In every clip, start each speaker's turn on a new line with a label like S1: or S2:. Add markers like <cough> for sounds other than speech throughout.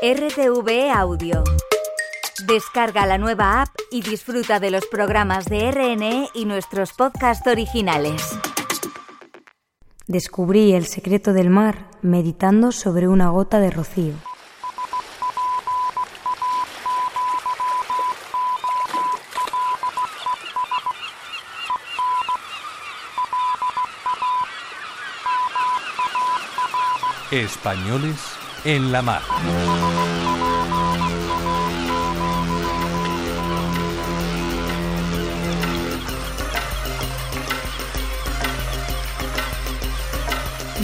S1: RTV Audio. Descarga la nueva app y disfruta de los programas de RNE y nuestros podcasts originales.
S2: Descubrí el secreto del mar meditando sobre una gota de rocío.
S3: Españoles en la mar.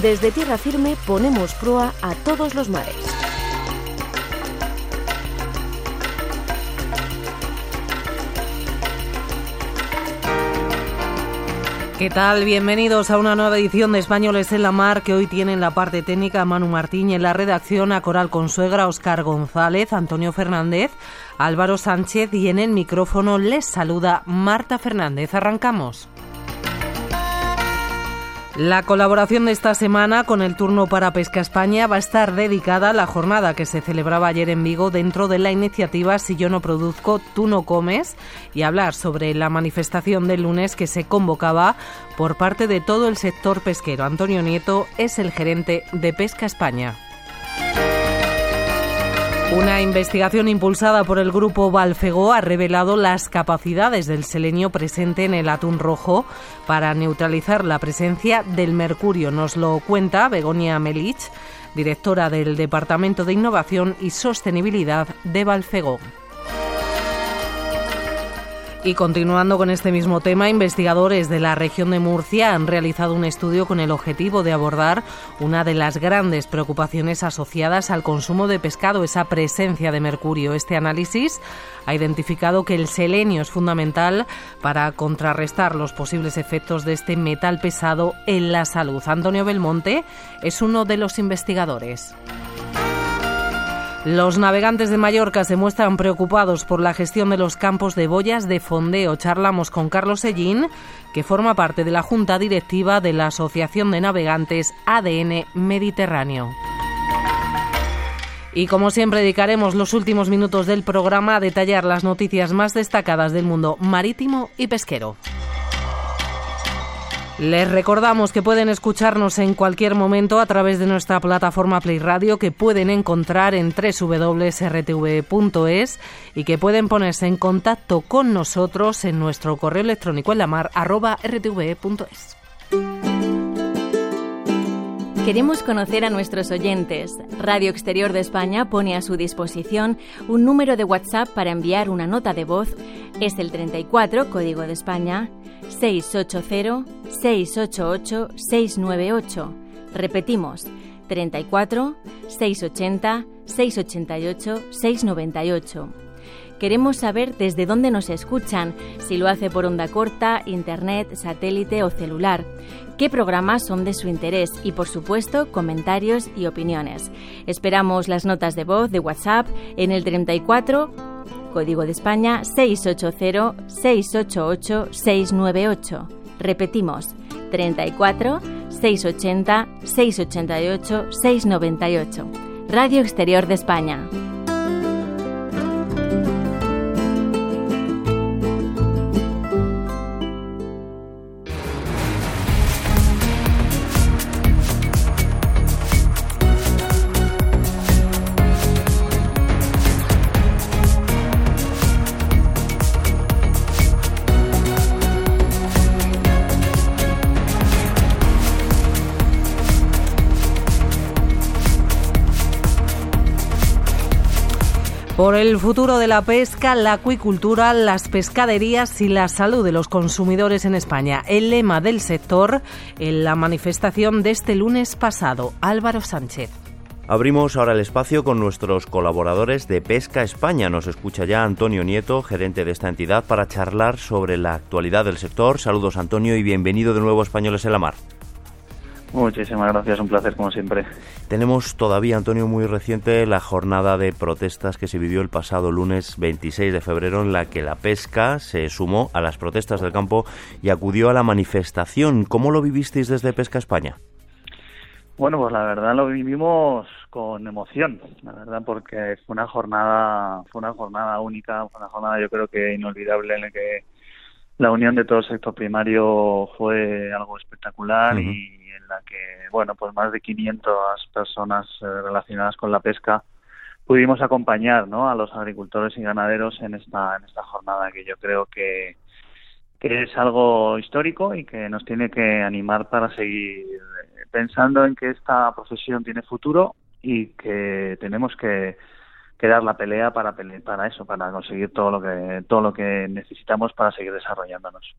S4: Desde tierra firme ponemos proa a todos los mares.
S5: ¿Qué tal? Bienvenidos a una nueva edición de Españoles en la Mar que hoy tienen la parte técnica Manu Martín y en la redacción a Coral Consuegra, Oscar González, Antonio Fernández, Álvaro Sánchez y en el micrófono les saluda Marta Fernández. Arrancamos. La colaboración de esta semana con el turno para Pesca España va a estar dedicada a la jornada que se celebraba ayer en Vigo dentro de la iniciativa Si yo no produzco, tú no comes y hablar sobre la manifestación del lunes que se convocaba por parte de todo el sector pesquero. Antonio Nieto es el gerente de Pesca España. Una investigación impulsada por el grupo Balfego ha revelado las capacidades del selenio presente en el atún rojo para neutralizar la presencia del mercurio. Nos lo cuenta Begonia Melich, directora del Departamento de Innovación y Sostenibilidad de Balfego. Y continuando con este mismo tema, investigadores de la región de Murcia han realizado un estudio con el objetivo de abordar una de las grandes preocupaciones asociadas al consumo de pescado, esa presencia de mercurio. Este análisis ha identificado que el selenio es fundamental para contrarrestar los posibles efectos de este metal pesado en la salud. Antonio Belmonte es uno de los investigadores. Los navegantes de Mallorca se muestran preocupados por la gestión de los campos de boyas de fondeo. Charlamos con Carlos Sellín, que forma parte de la Junta Directiva de la Asociación de Navegantes ADN Mediterráneo. Y como siempre dedicaremos los últimos minutos del programa a detallar las noticias más destacadas del mundo marítimo y pesquero. Les recordamos que pueden escucharnos en cualquier momento a través de nuestra plataforma Play Radio que pueden encontrar en www.rtv.es y que pueden ponerse en contacto con nosotros en nuestro correo electrónico en la mar.
S1: Queremos conocer a nuestros oyentes. Radio Exterior de España pone a su disposición un número de WhatsApp para enviar una nota de voz. Es el 34, código de España, 680-688-698. Repetimos, 34 680 688 698. Queremos saber desde dónde nos escuchan, si lo hace por onda corta, internet, satélite o celular, qué programas son de su interés y, por supuesto, comentarios y opiniones. Esperamos las notas de voz de WhatsApp en el 34 código de España 680-688-698. Repetimos, 34 680 688 698. Radio Exterior de España.
S5: El futuro de la pesca, la acuicultura, las pescaderías y la salud de los consumidores en España. El lema del sector en la manifestación de este lunes pasado. Álvaro Sánchez.
S6: Abrimos ahora el espacio con nuestros colaboradores de Pesca España. Nos escucha ya Antonio Nieto, gerente de esta entidad, para charlar sobre la actualidad del sector. Saludos Antonio y bienvenido de nuevo a Españoles en la Mar.
S7: Muchísimas gracias, un placer como siempre.
S6: Tenemos todavía, Antonio, muy reciente la jornada de protestas que se vivió el pasado lunes 26 de febrero en la que la pesca se sumó a las protestas del campo y acudió a la manifestación. ¿Cómo lo vivisteis desde Pesca España?
S7: Bueno, pues la verdad lo vivimos con emoción, la verdad, porque fue una jornada, fue una jornada única, fue una jornada yo creo que inolvidable en la que la unión de todo el sector primario fue algo espectacular y en la que, bueno, pues más de 500 personas eh, relacionadas con la pesca pudimos acompañar, ¿no? A los agricultores y ganaderos en esta en esta jornada que yo creo que que es algo histórico y que nos tiene que animar para seguir pensando en que esta profesión tiene futuro y que tenemos que, dar la pelea para para eso, para conseguir todo lo que todo lo que necesitamos para seguir desarrollándonos.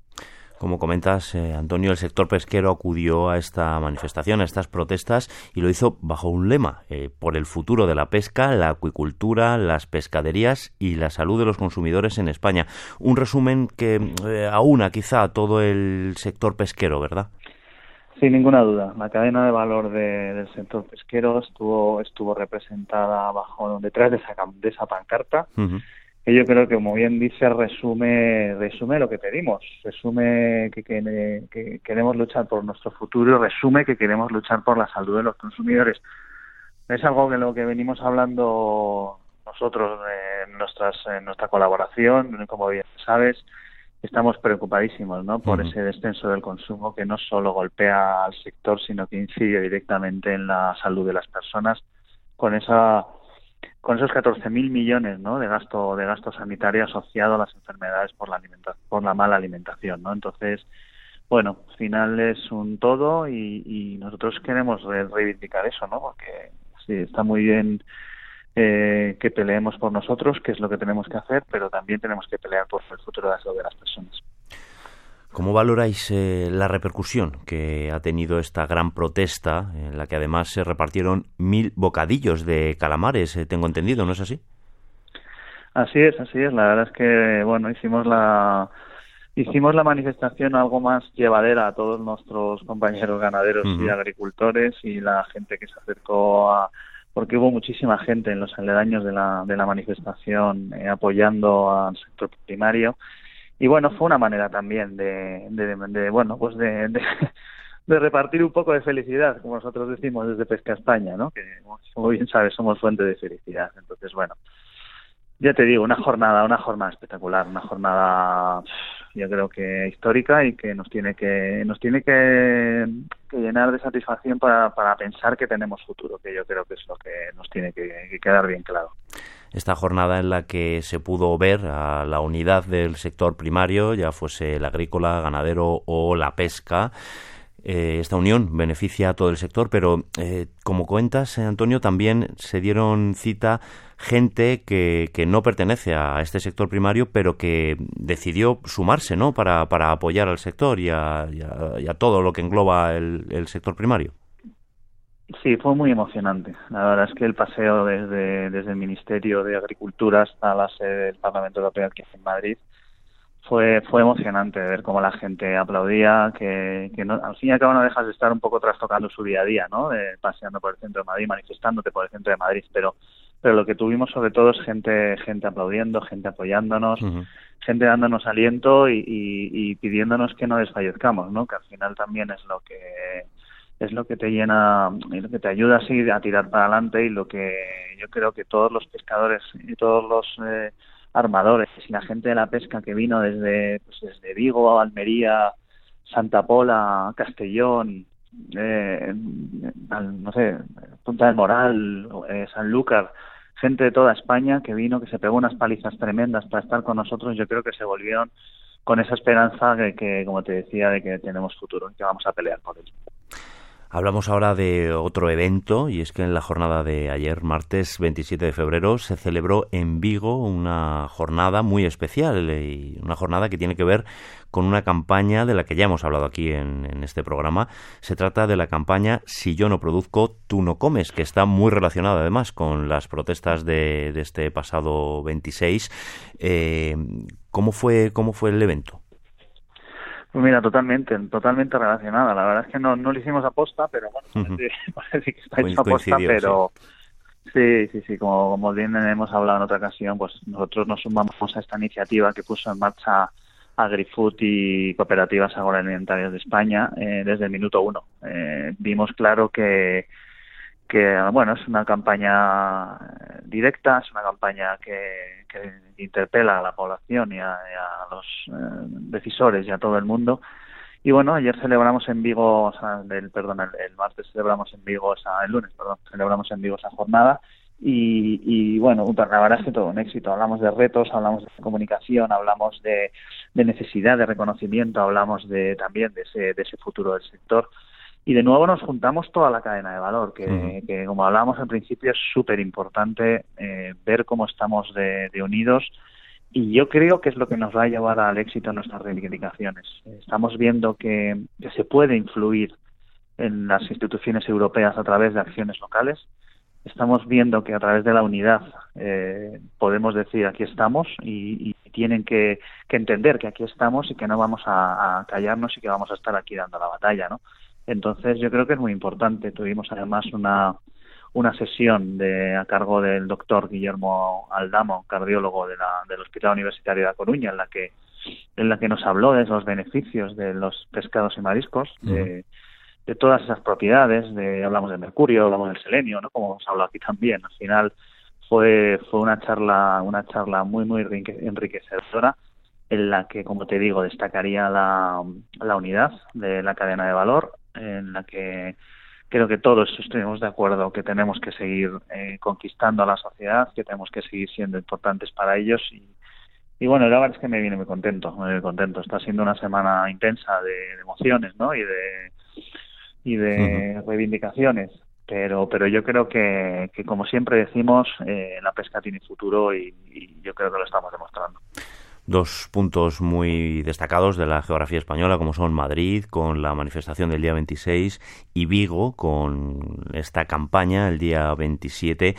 S6: Como comentas, eh, Antonio, el sector pesquero acudió a esta manifestación, a estas protestas, y lo hizo bajo un lema, eh, por el futuro de la pesca, la acuicultura, las pescaderías y la salud de los consumidores en España. Un resumen que eh, aúna quizá a todo el sector pesquero, ¿verdad?
S7: Sin ninguna duda, la cadena de valor del sector pesquero estuvo estuvo representada bajo detrás de esa, de esa pancarta que yo creo que, como bien dice, resume resume lo que pedimos, resume que, que, queremos luchar por nuestro futuro, resume que queremos luchar por la salud de los consumidores. Es algo que lo que venimos hablando nosotros en, nuestras, en nuestra colaboración, como bien sabes, estamos preocupadísimos ¿no? por ese descenso del consumo que no solo golpea al sector, sino que incide directamente en la salud de las personas con esa con esos 14.000 millones ¿no? de gasto de gasto sanitario asociado a las enfermedades por la por la mala alimentación no entonces bueno al final es un todo y, y nosotros queremos reivindicar eso no porque sí está muy bien eh, que peleemos por nosotros, que es lo que tenemos que hacer, pero también tenemos que pelear por el futuro de las, de las personas.
S6: ¿Cómo valoráis eh, la repercusión que ha tenido esta gran protesta, en la que además se repartieron mil bocadillos de calamares, eh, tengo entendido, ¿no es así?
S7: Así es, así es. La verdad es que, bueno, hicimos la hicimos la manifestación algo más llevadera a todos nuestros compañeros ganaderos y agricultores y la gente que se acercó a, porque hubo muchísima gente en los aledaños de la, de la manifestación eh, apoyando al sector primario. Y bueno fue una manera también de, de, bueno pues de, <laughs> de, repartir un poco de felicidad como nosotros decimos desde Pesca España no que como bien sabes somos fuente de felicidad. Entonces bueno ya te digo una jornada una jornada espectacular una jornada yo creo que histórica y que nos tiene que nos tiene que, llenar de satisfacción para, para, pensar que tenemos futuro, que yo creo que es lo que nos tiene que, quedar bien claro.
S6: Esta jornada en la que se pudo ver a la unidad del sector primario, ya fuese el agrícola, ganadero o la pesca, eh, esta unión beneficia a todo el sector, pero eh, como cuentas, eh, Antonio, también se dieron cita gente que, que, no pertenece a este sector primario, pero que decidió sumarse ¿no? para, para apoyar al sector y a, todo lo que engloba el, el, sector primario.
S7: Sí, fue muy emocionante. La verdad es que el paseo desde, desde el Ministerio de Agricultura hasta la sede del Parlamento Europeo aquí en Madrid fue fue emocionante ver cómo la gente aplaudía, que, que no, al fin y al cabo no dejas de estar un poco trastocando su día a día, ¿no? paseando por el centro de Madrid, manifestándote por el centro de Madrid, pero pero lo que tuvimos sobre todo es gente gente aplaudiendo, gente apoyándonos, gente dándonos aliento y, y, pidiéndonos que no desfallezcamos, ¿no? Que al final también es lo que es lo que te llena y lo que te ayuda así a tirar para adelante y lo que yo creo que todos los pescadores y todos los eh, armadores y la gente de la pesca que vino desde, pues desde Vigo, Almería, Santa Pola, Castellón, eh, no sé, Punta del Moral, eh, Sanlúcar, gente de toda España que vino, que se pegó unas palizas tremendas para estar con nosotros, yo creo que se volvieron con esa esperanza de que, como te decía, de que tenemos futuro y que vamos a pelear por él.
S6: Hablamos ahora de otro evento y es que en la jornada de ayer, martes 27 de febrero, se celebró en Vigo una jornada muy especial y una jornada que tiene que ver con una campaña de la que ya hemos hablado aquí en, este programa. Se trata de la campaña Si yo no produzco, tú no comes, que está muy relacionada además con las protestas de, este pasado 26. Eh, ¿cómo, fue, ¿Cómo fue el evento?
S7: Pues mira, totalmente, totalmente relacionada. La verdad es que no, no lo hicimos aposta, pero bueno, parece, que está hecho aposta, pero sí. sí, sí, como, como bien hemos hablado en otra ocasión, pues nosotros nos sumamos a esta iniciativa que puso en marcha agrifood y cooperativas agroalimentarias de España eh, desde el minuto uno. vimos claro que, que, bueno, es una campaña directa, es una campaña que, interpela a la población y a, los decisores y a todo el mundo. Y bueno, ayer celebramos en Vigo, o sea, el, perdón, el, martes celebramos en Vigo, o el lunes, perdón, celebramos en Vigo esa jornada y, y bueno, la verdad es que todo un éxito. Hablamos de retos, hablamos de comunicación, hablamos de, necesidad de reconocimiento, hablamos de también de ese, de ese futuro del sector. Y de nuevo nos juntamos toda la cadena de valor, que, que como hablábamos al principio es súper importante eh, ver cómo estamos de, unidos y yo creo que es lo que nos va a llevar al éxito en nuestras reivindicaciones. Estamos viendo que se puede influir en las instituciones europeas a través de acciones locales estamos viendo que a través de la unidad eh, podemos decir aquí estamos y, tienen que, entender que aquí estamos y que no vamos a, callarnos y que vamos a estar aquí dando la batalla, ¿no? Entonces yo creo que es muy importante. Tuvimos además una, una sesión de, a cargo del doctor Guillermo Aldamo, cardiólogo de la, del Hospital Universitario de La Coruña, en la que en la que nos habló de los beneficios de los pescados y mariscos, de, de todas esas propiedades, de, hablamos de mercurio, hablamos del selenio, ¿no? Como hemos hablado aquí también. Al final fue, fue una charla, una charla muy, muy enriquecedora en la que, como te digo, destacaría la, la unidad de la cadena de valor, en la que creo que todos estuvimos de acuerdo que tenemos que seguir eh, conquistando a la sociedad, que tenemos que seguir siendo importantes para ellos y, y bueno, la verdad es que me viene muy contento, muy contento. Está siendo una semana intensa de emociones, ¿no? Y de, y de reivindicaciones. Pero, pero yo creo que, que como siempre decimos, eh, la pesca tiene futuro y, yo creo que lo estamos demostrando
S6: dos puntos muy destacados de la geografía española, como son Madrid, con la manifestación del día 26, y Vigo, con esta campaña el día 27.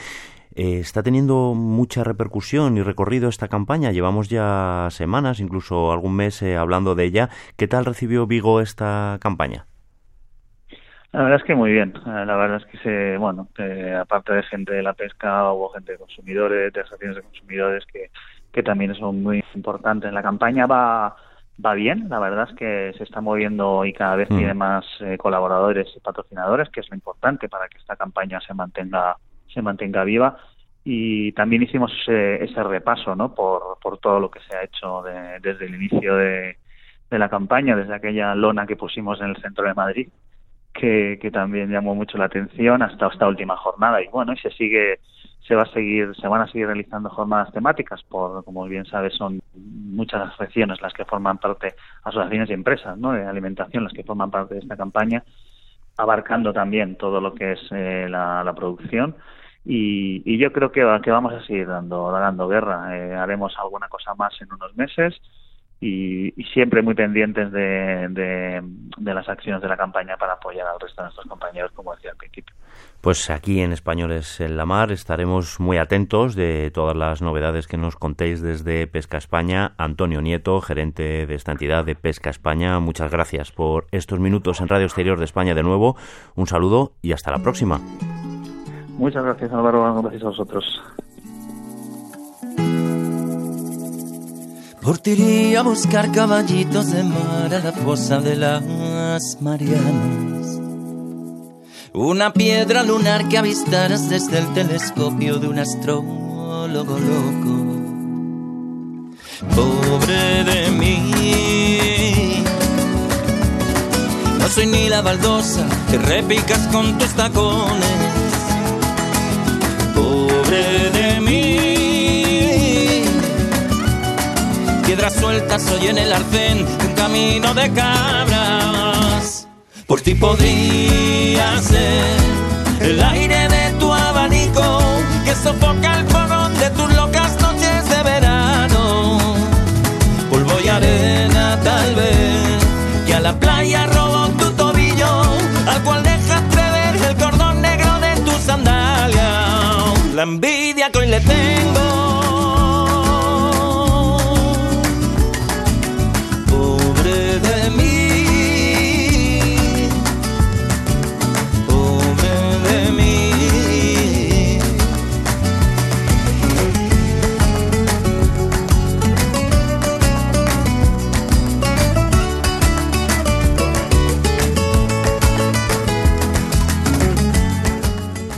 S6: Eh, está teniendo mucha repercusión y recorrido esta campaña. Llevamos ya semanas, incluso algún mes, eh, hablando de ella. ¿Qué tal recibió Vigo esta campaña?
S7: La verdad es que muy bien. Eh, la verdad es que se, bueno, aparte de gente de la pesca, hubo gente de consumidores, de asociaciones de consumidores que, que también son muy importantes. La campaña va, va bien. La verdad es que se está moviendo y cada vez tiene mm. más eh, colaboradores y patrocinadores, que es lo importante para que esta campaña se mantenga, se mantenga viva. Y también hicimos ese, ese repaso, ¿no? Por, por todo lo que se ha hecho desde el inicio de, de la campaña, desde aquella lona que pusimos en el centro de Madrid, que, que también llamó mucho la atención hasta esta última jornada y bueno y se sigue se va a seguir se van a seguir realizando jornadas temáticas por como bien sabes son muchas regiones las que forman parte asociaciones y empresas no de alimentación las que forman parte de esta campaña abarcando también todo lo que es eh, la, producción. Y, y, yo creo que, que vamos a seguir dando dando guerra. Eh, haremos alguna cosa más en unos meses y, siempre muy pendientes de, de, las acciones de la campaña para apoyar al resto de nuestros compañeros, como decía el principio.
S6: Pues aquí en Españoles en la Mar estaremos muy atentos de todas las novedades que nos contéis desde Pesca España. Antonio Nieto, gerente de esta entidad de Pesca España, muchas gracias por estos minutos en Radio Exterior de España de nuevo. Un saludo y hasta la próxima.
S7: Muchas gracias Álvaro, gracias a vosotros.
S8: Por a buscar caballitos de mar a la fosa de las Marianas. Una piedra lunar que avistaras desde el telescopio de un astrólogo loco. Pobre de mí. No soy ni la baldosa que repicas con tus tacones. Piedras sueltas soy en el arcén un camino de cabras. Por ti podría ser el aire de tu abanico que sofoca el fogón de tus locas noches de verano. Polvo y arena tal vez que a la playa robó tu tobillo, al cual dejaste ver el cordón negro de tu sandalia. La envidia que hoy le tengo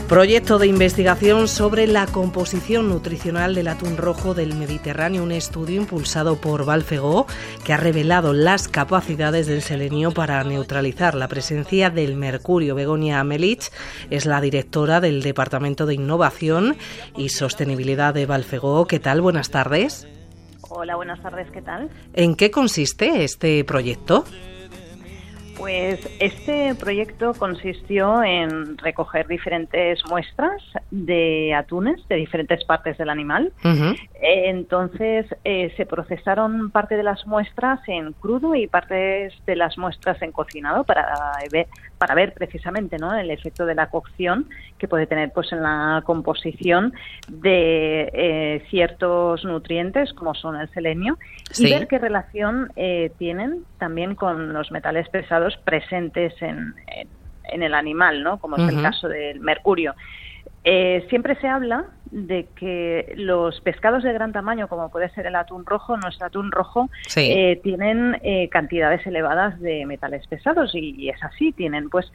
S5: Proyecto de investigación sobre la composición nutricional del atún rojo del Mediterráneo, un estudio impulsado por Valfegó que ha revelado las capacidades del selenio para neutralizar la presencia del mercurio. Begonia Melich es la directora del Departamento de Innovación y Sostenibilidad de Valfegó. ¿Qué tal? Buenas tardes.
S9: Hola, buenas tardes, ¿qué tal?
S5: ¿En qué consiste este proyecto?
S9: Pues este proyecto consistió en recoger diferentes muestras de atunes de diferentes partes del animal. Entonces eh, se procesaron parte de las muestras en crudo y partes de las muestras en cocinado para ver, para ver precisamente ¿no? el efecto de la cocción que puede tener pues en la composición de eh, ciertos nutrientes como son el selenio y ver qué relación eh, tienen también con los metales pesados presentes en, en, el animal, ¿no? como es el caso del mercurio. Eh, siempre se habla de que los pescados de gran tamaño, como puede ser el atún rojo, nuestro atún rojo, eh, tienen eh, cantidades elevadas de metales pesados y, es así, tienen pues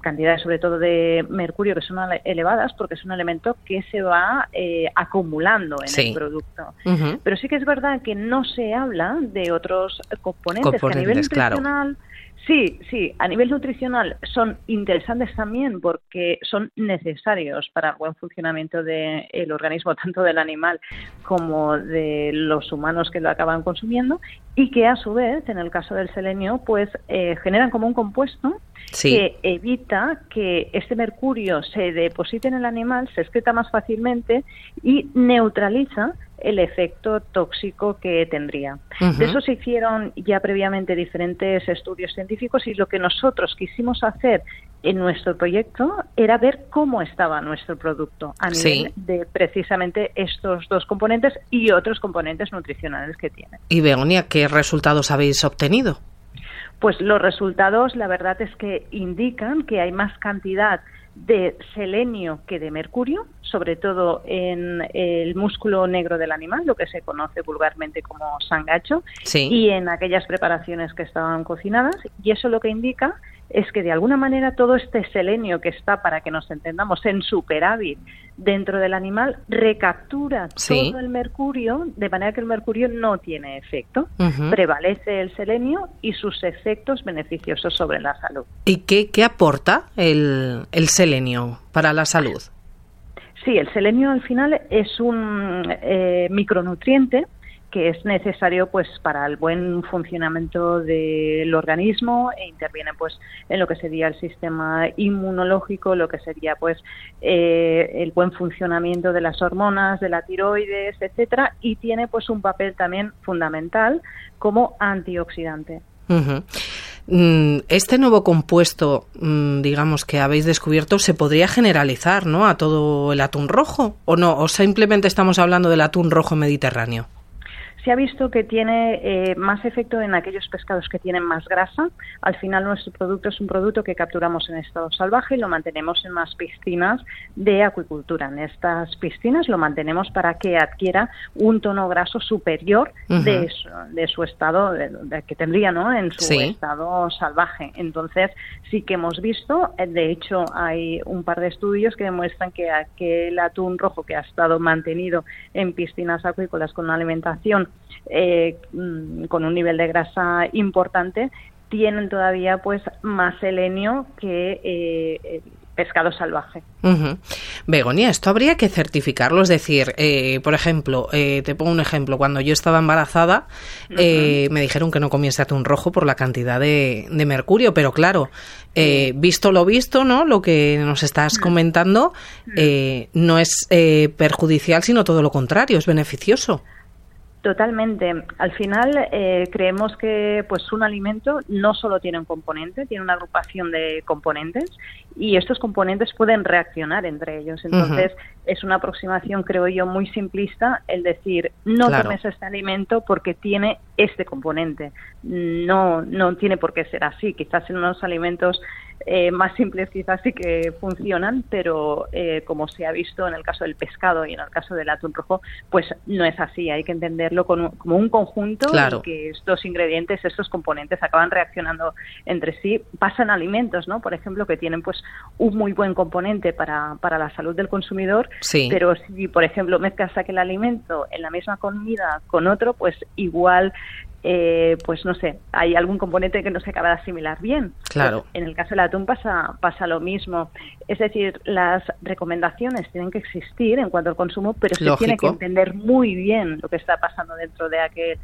S9: cantidades sobre todo de mercurio que son elevadas porque es un elemento que se va acumulando en el producto. Pero sí que es verdad que no se habla de otros componentes, que a nivel nutricional Sí, sí, a nivel nutricional son interesantes también porque son necesarios para el buen funcionamiento del organismo, <laughs> tanto del animal como de los humanos que lo acaban consumiendo, y que a su vez, en el caso del selenio, pues eh, generan como un compuesto que evita que este mercurio se deposite en el animal, se excreta más fácilmente y neutraliza el efecto tóxico que tendría. De eso se hicieron ya previamente diferentes estudios científicos y lo que nosotros quisimos hacer en nuestro proyecto era ver cómo estaba nuestro producto a nivel de precisamente estos dos componentes y otros componentes nutricionales que tiene.
S5: Y Begonia, ¿qué resultados habéis obtenido?
S9: Pues los resultados, la verdad es que indican que hay más cantidad de selenio que de mercurio, sobre todo en el músculo negro del animal, lo que se conoce vulgarmente como sangacho, y en aquellas preparaciones que estaban cocinadas. Y eso lo que indica es que de alguna manera todo este selenio que está, para que nos entendamos, en superávit dentro del animal, recaptura todo el mercurio, de manera que el mercurio no tiene efecto. Prevalece el selenio y sus efectos beneficiosos sobre la salud.
S5: ¿Y qué, qué aporta el, el selenio para la salud?
S9: Sí, el selenio al final es un eh, micronutriente que es necesario pues para el buen funcionamiento del organismo e interviene pues en lo que sería el sistema inmunológico lo que sería pues eh, el buen funcionamiento de las hormonas de la tiroides etcétera y tiene pues un papel también fundamental como antioxidante.
S5: Mm, este nuevo compuesto, mm, digamos, que habéis descubierto, se podría generalizar, ¿no? A todo el atún rojo, ¿o no? ¿O simplemente estamos hablando del atún rojo mediterráneo?
S9: Se ha visto que tiene eh, más efecto en aquellos pescados que tienen más grasa. Al final nuestro producto es un producto que capturamos en estado salvaje y lo mantenemos en las piscinas de acuicultura. En estas piscinas lo mantenemos para que adquiera un tono graso superior de, su, estado que tendría ¿no? en su estado salvaje. Entonces sí que hemos visto, eh, de hecho hay un par de estudios que demuestran que aquel atún rojo que ha estado mantenido en piscinas acuícolas con una alimentación eh, mm, con un nivel de grasa importante tienen todavía pues más selenio que eh, pescado salvaje.
S5: Begonia, esto habría que certificarlo, es decir, eh, por ejemplo, te pongo un ejemplo, cuando yo estaba embarazada me dijeron que no comiese atún rojo por la cantidad de, mercurio, pero claro, visto lo visto, ¿no? Lo que nos estás comentando no es perjudicial, sino todo lo contrario, es beneficioso.
S9: Totalmente. Al final eh, creemos que pues un alimento no solo tiene un componente, tiene una agrupación de componentes y estos componentes pueden reaccionar entre ellos. Entonces es una aproximación, creo yo, muy simplista el decir no tomes este alimento porque tiene este componente. No, no tiene por qué ser así. Quizás en unos alimentos eh, más simples quizás sí que funcionan, pero eh, como se ha visto en el caso del pescado y en el caso del atún rojo, pues no es así. Hay que entenderlo como un conjunto
S5: claro.
S9: que estos ingredientes, estos componentes acaban reaccionando entre sí. Pasan alimentos, ¿no? Por ejemplo, que tienen pues un muy buen componente para, para la salud del consumidor,
S5: sí.
S9: pero si, por ejemplo, mezclas aquel alimento en la misma comida con otro, pues igual eh, pues no sé, hay algún componente que no se acaba de asimilar bien.
S5: Claro.
S9: Pues en el caso del atún pasa, pasa lo mismo. Es decir, las recomendaciones tienen que existir en cuanto al consumo, pero se tiene que entender muy bien lo que está pasando dentro de aquel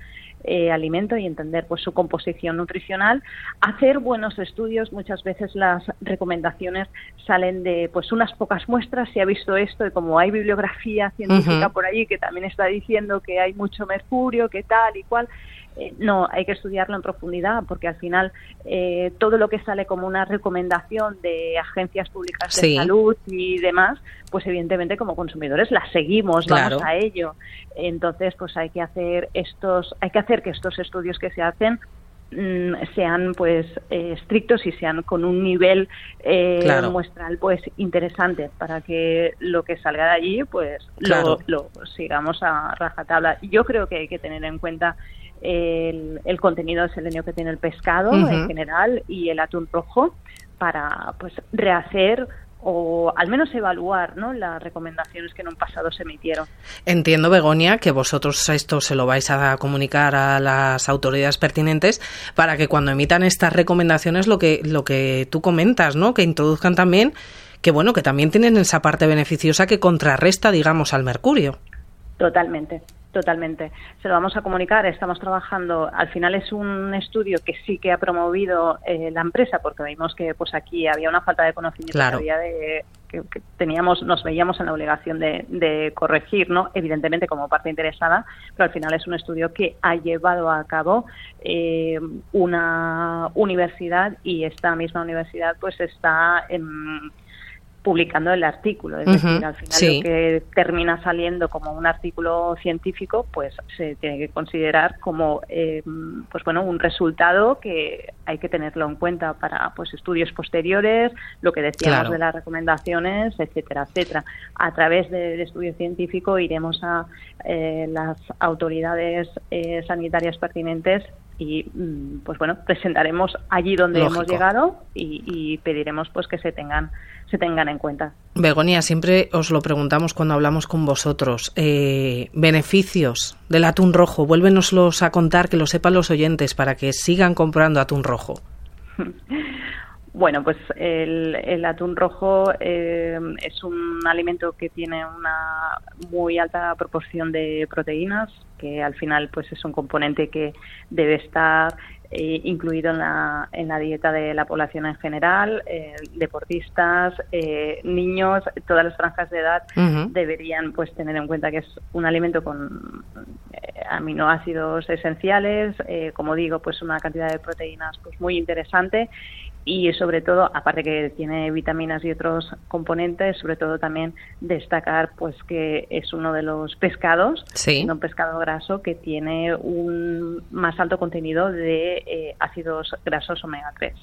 S9: eh, alimento y entender pues su composición nutricional, hacer buenos estudios. Muchas veces las recomendaciones salen de pues unas pocas muestras. Se ha visto esto y como hay bibliografía científica por allí que también está diciendo que hay mucho mercurio, que tal y cual. Eh, no, hay que estudiarlo en profundidad porque al final eh, todo lo que sale como una recomendación de agencias públicas de salud y demás, pues evidentemente como consumidores las seguimos, vamos a ello. Entonces, pues hay que hacer estos, hay que hacer que estos estudios que se hacen mm, sean pues eh, estrictos y sean con un nivel muestral pues interesante para que lo que salga de allí pues lo, lo sigamos a rajatabla. Yo creo que hay que tener en cuenta el, contenido de selenio que tiene el pescado en general y el atún rojo para pues rehacer o al menos evaluar ¿no? las recomendaciones que en un pasado se emitieron.
S5: Entiendo, Begonia, que vosotros esto se lo vais a comunicar a las autoridades pertinentes para que cuando emitan estas recomendaciones lo que, lo que tú comentas, ¿no? que introduzcan también que bueno, que también tienen esa parte beneficiosa que contrarresta, digamos, al mercurio.
S9: Totalmente, Totalmente. Se lo vamos a comunicar. Estamos trabajando. Al final es un estudio que sí que ha promovido eh, la empresa, porque vimos que pues aquí había una falta de conocimiento de, que, teníamos, nos veíamos en la obligación de, corregir, ¿no? Evidentemente como parte interesada, pero al final es un estudio que ha llevado a cabo eh, una universidad y esta misma universidad pues está en publicando el artículo. Es decir, al final lo que termina saliendo como un artículo científico, pues se tiene que considerar como, eh, pues bueno, un resultado que hay que tenerlo en cuenta para, pues, estudios posteriores, lo que decíamos de las recomendaciones, etcétera, etcétera. A través del estudio científico iremos a eh, las autoridades eh, sanitarias pertinentes y mm, pues bueno presentaremos allí donde hemos llegado y, y, pediremos pues que se tengan se tengan en cuenta.
S5: Begonia, siempre os lo preguntamos cuando hablamos con vosotros. Eh, beneficios del atún rojo, vuélvenoslos a contar, que lo sepan los oyentes, para que sigan comprando atún rojo. <laughs>
S9: Bueno, pues el, atún rojo eh, es un alimento que tiene una muy alta proporción de proteínas, que al final pues es un componente que debe estar eh, incluido en la, en la dieta de la población en general, eh, deportistas, eh, niños, todas las franjas de edad deberían pues tener en cuenta que es un alimento con aminoácidos esenciales, como digo, pues una cantidad de proteínas pues muy interesante y sobre todo, aparte que tiene vitaminas y otros componentes, sobre todo también destacar pues que es uno de los pescados, un pescado graso que tiene un más alto contenido de eh, ácidos grasos omega 3.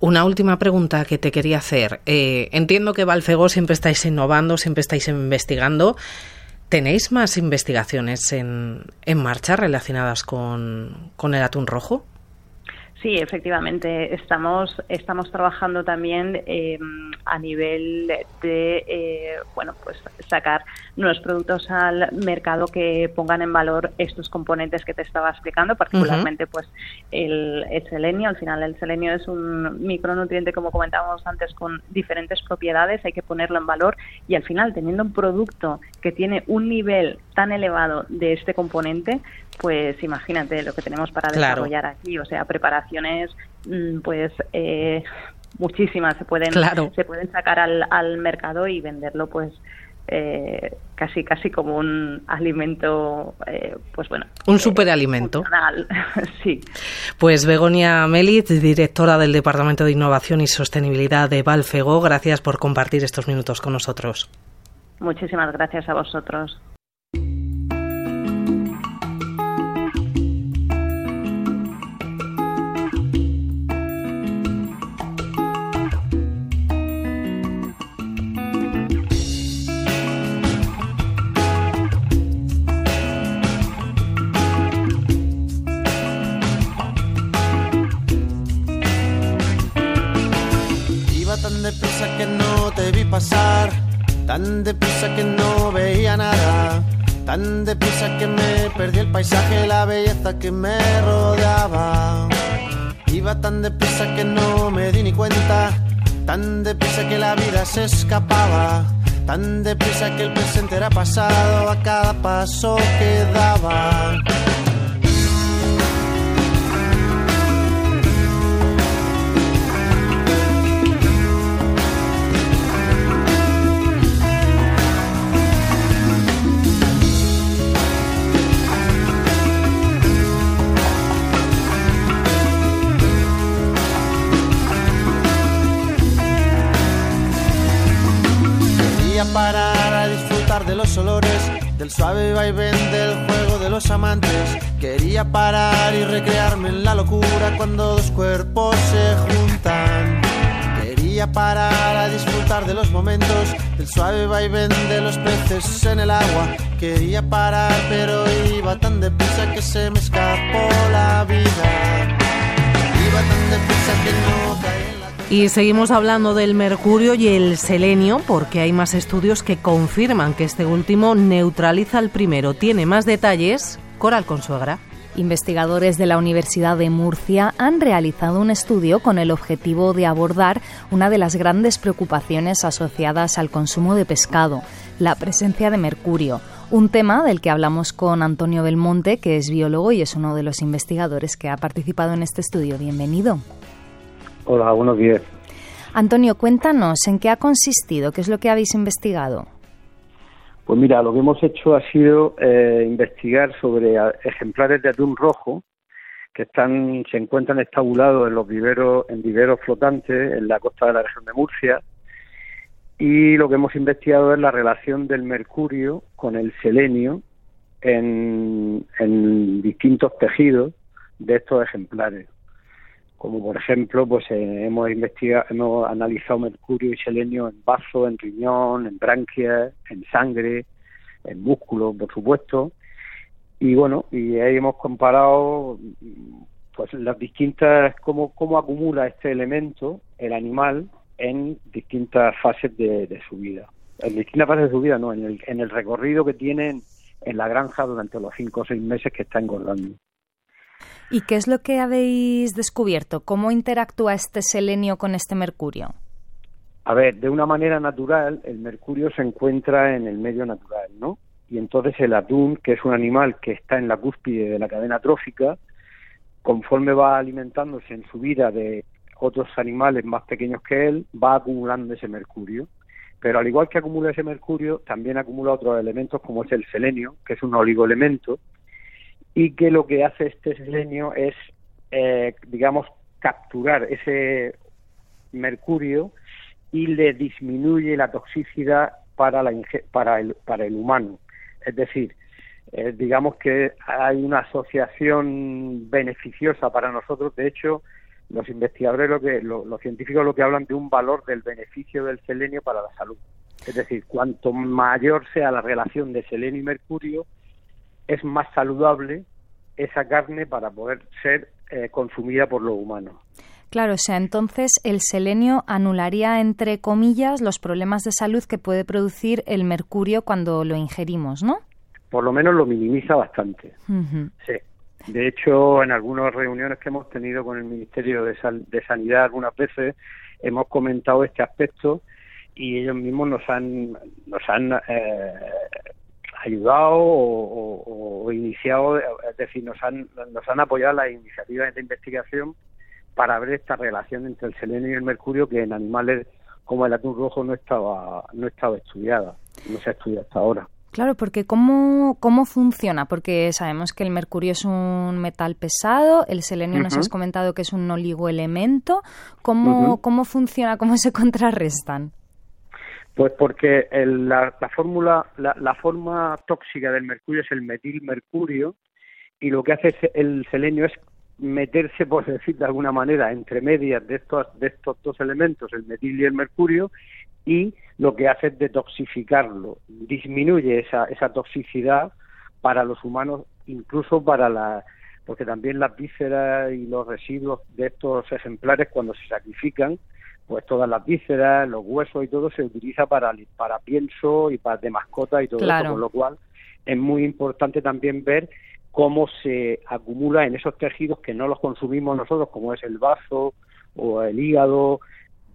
S5: Una última pregunta que te quería hacer. Eh, entiendo que Valfego siempre estáis innovando, siempre estáis investigando. ¿Tenéis más investigaciones en, en marcha relacionadas con, con el atún rojo?
S9: Sí, efectivamente. Estamos, estamos trabajando también eh, a nivel de, eh, bueno, pues sacar nuevos productos al mercado que pongan en valor estos componentes que te estaba explicando, particularmente pues el, selenio. Al final el selenio es un micronutriente, como comentábamos antes, con diferentes propiedades. Hay que ponerlo en valor y al final teniendo un producto que tiene un nivel tan elevado de este componente, pues imagínate lo que tenemos para desarrollar aquí, o sea, preparaciones, mm, pues eh, muchísimas se pueden se pueden sacar al, al mercado y venderlo, pues eh, casi casi como un alimento, eh, pues bueno.
S5: Un superalimento. <laughs>
S9: sí.
S5: Pues Begonia Melit, directora del Departamento de Innovación y Sostenibilidad de Valfego, gracias por compartir estos minutos con nosotros.
S9: Muchísimas gracias a vosotros.
S10: Tan deprisa que no veía nada, tan deprisa que me perdí el paisaje, la belleza que me rodeaba. Iba tan deprisa que no me di ni cuenta, tan deprisa que la vida se escapaba, tan deprisa que el presente era pasado a cada paso que daba. Parar a disfrutar de los olores, del suave vaivén del juego de los amantes. Quería parar y recrearme en la locura cuando dos cuerpos se juntan. Quería parar a disfrutar de los momentos, del suave vaivén de los peces en el agua. Quería parar, pero iba tan deprisa que se me escapó la vida. Iba tan deprisa que no caí.
S5: Y seguimos hablando del mercurio y el selenio porque hay más estudios que confirman que este último neutraliza al primero. Tiene más detalles Coral Consuegra.
S2: Investigadores de la Universidad de Murcia han realizado un estudio con el objetivo de abordar una de las grandes preocupaciones asociadas al consumo de pescado, la presencia de mercurio, un tema del que hablamos con Antonio Belmonte, que es biólogo y es uno de los investigadores que ha participado en este estudio. Bienvenido.
S11: Hola, buenos días.
S2: Antonio, cuéntanos en qué ha consistido, qué es lo que habéis investigado.
S11: Pues mira, lo que hemos hecho ha sido eh, investigar sobre ejemplares de atún rojo que están se encuentran estabulados en los viveros en viveros flotantes en la costa de la región de Murcia y lo que hemos investigado es la relación del mercurio con el selenio en, en distintos tejidos de estos ejemplares como por ejemplo, pues eh, hemos investigado, hemos analizado mercurio y selenio en vaso, en riñón, en branquias, en sangre, en músculo, por supuesto, y bueno, y ahí hemos comparado pues las distintas cómo, cómo acumula este elemento el animal en distintas fases de, su vida. En distintas fases de su vida, no, en el, en el recorrido que tienen en la granja durante los cinco o seis meses que está engordando.
S2: ¿Y qué es lo que habéis descubierto? ¿Cómo interactúa este selenio con este mercurio?
S11: A ver, de una manera natural, el mercurio se encuentra en el medio natural, ¿no? Y entonces el atún, que es un animal que está en la cúspide de la cadena trófica, conforme va alimentándose en su vida de otros animales más pequeños que él, va acumulando ese mercurio. Pero al igual que acumula ese mercurio, también acumula otros elementos como es el selenio, que es un oligoelemento, y que lo que hace este selenio es, eh, digamos, capturar ese mercurio y le disminuye la toxicidad para, la para, el, para el humano. Es decir, eh, digamos que hay una asociación beneficiosa para nosotros. De hecho, los investigadores, lo que, los científicos lo que hablan de un valor del beneficio del selenio para la salud. Es decir, cuanto mayor sea la relación de selenio y mercurio, es más saludable esa carne para poder ser eh, consumida por los humanos.
S2: Claro, o sea, entonces el selenio anularía, entre comillas, los problemas de salud que puede producir el mercurio cuando lo ingerimos, ¿no?
S11: Por lo menos lo minimiza bastante. Sí. De hecho, en algunas reuniones que hemos tenido con el Ministerio de, de Sanidad algunas veces hemos comentado este aspecto y ellos mismos nos han nos han eh, ayudado o, iniciado, es decir, nos han, nos han apoyado las iniciativas de investigación para ver esta relación entre el selenio y el mercurio que en animales como el atún rojo no estaba no estaba estudiada, no se ha estudiado hasta ahora.
S2: Claro, porque ¿cómo, ¿cómo funciona? Porque sabemos que el mercurio es un metal pesado, el selenio nos has comentado que es un oligoelemento. ¿Cómo, ¿Cómo funciona? ¿Cómo se <laughs> contrarrestan?
S11: Pues porque la, fórmula, la, forma tóxica del mercurio es el metilmercurio y lo que hace el selenio es meterse, por <laughs> decir de alguna manera, entre medias de estos, de estos dos elementos, el metil y el mercurio, y lo que hace es detoxificarlo, disminuye esa, esa toxicidad para los humanos, incluso para la, porque también las vísceras y los residuos de estos ejemplares cuando se sacrifican pues todas las vísceras, los huesos y todo se utiliza para, para pienso y para de mascota y todo eso, con lo cual es muy importante también ver cómo se acumula en esos tejidos que no los consumimos nosotros, como es el vaso o el hígado,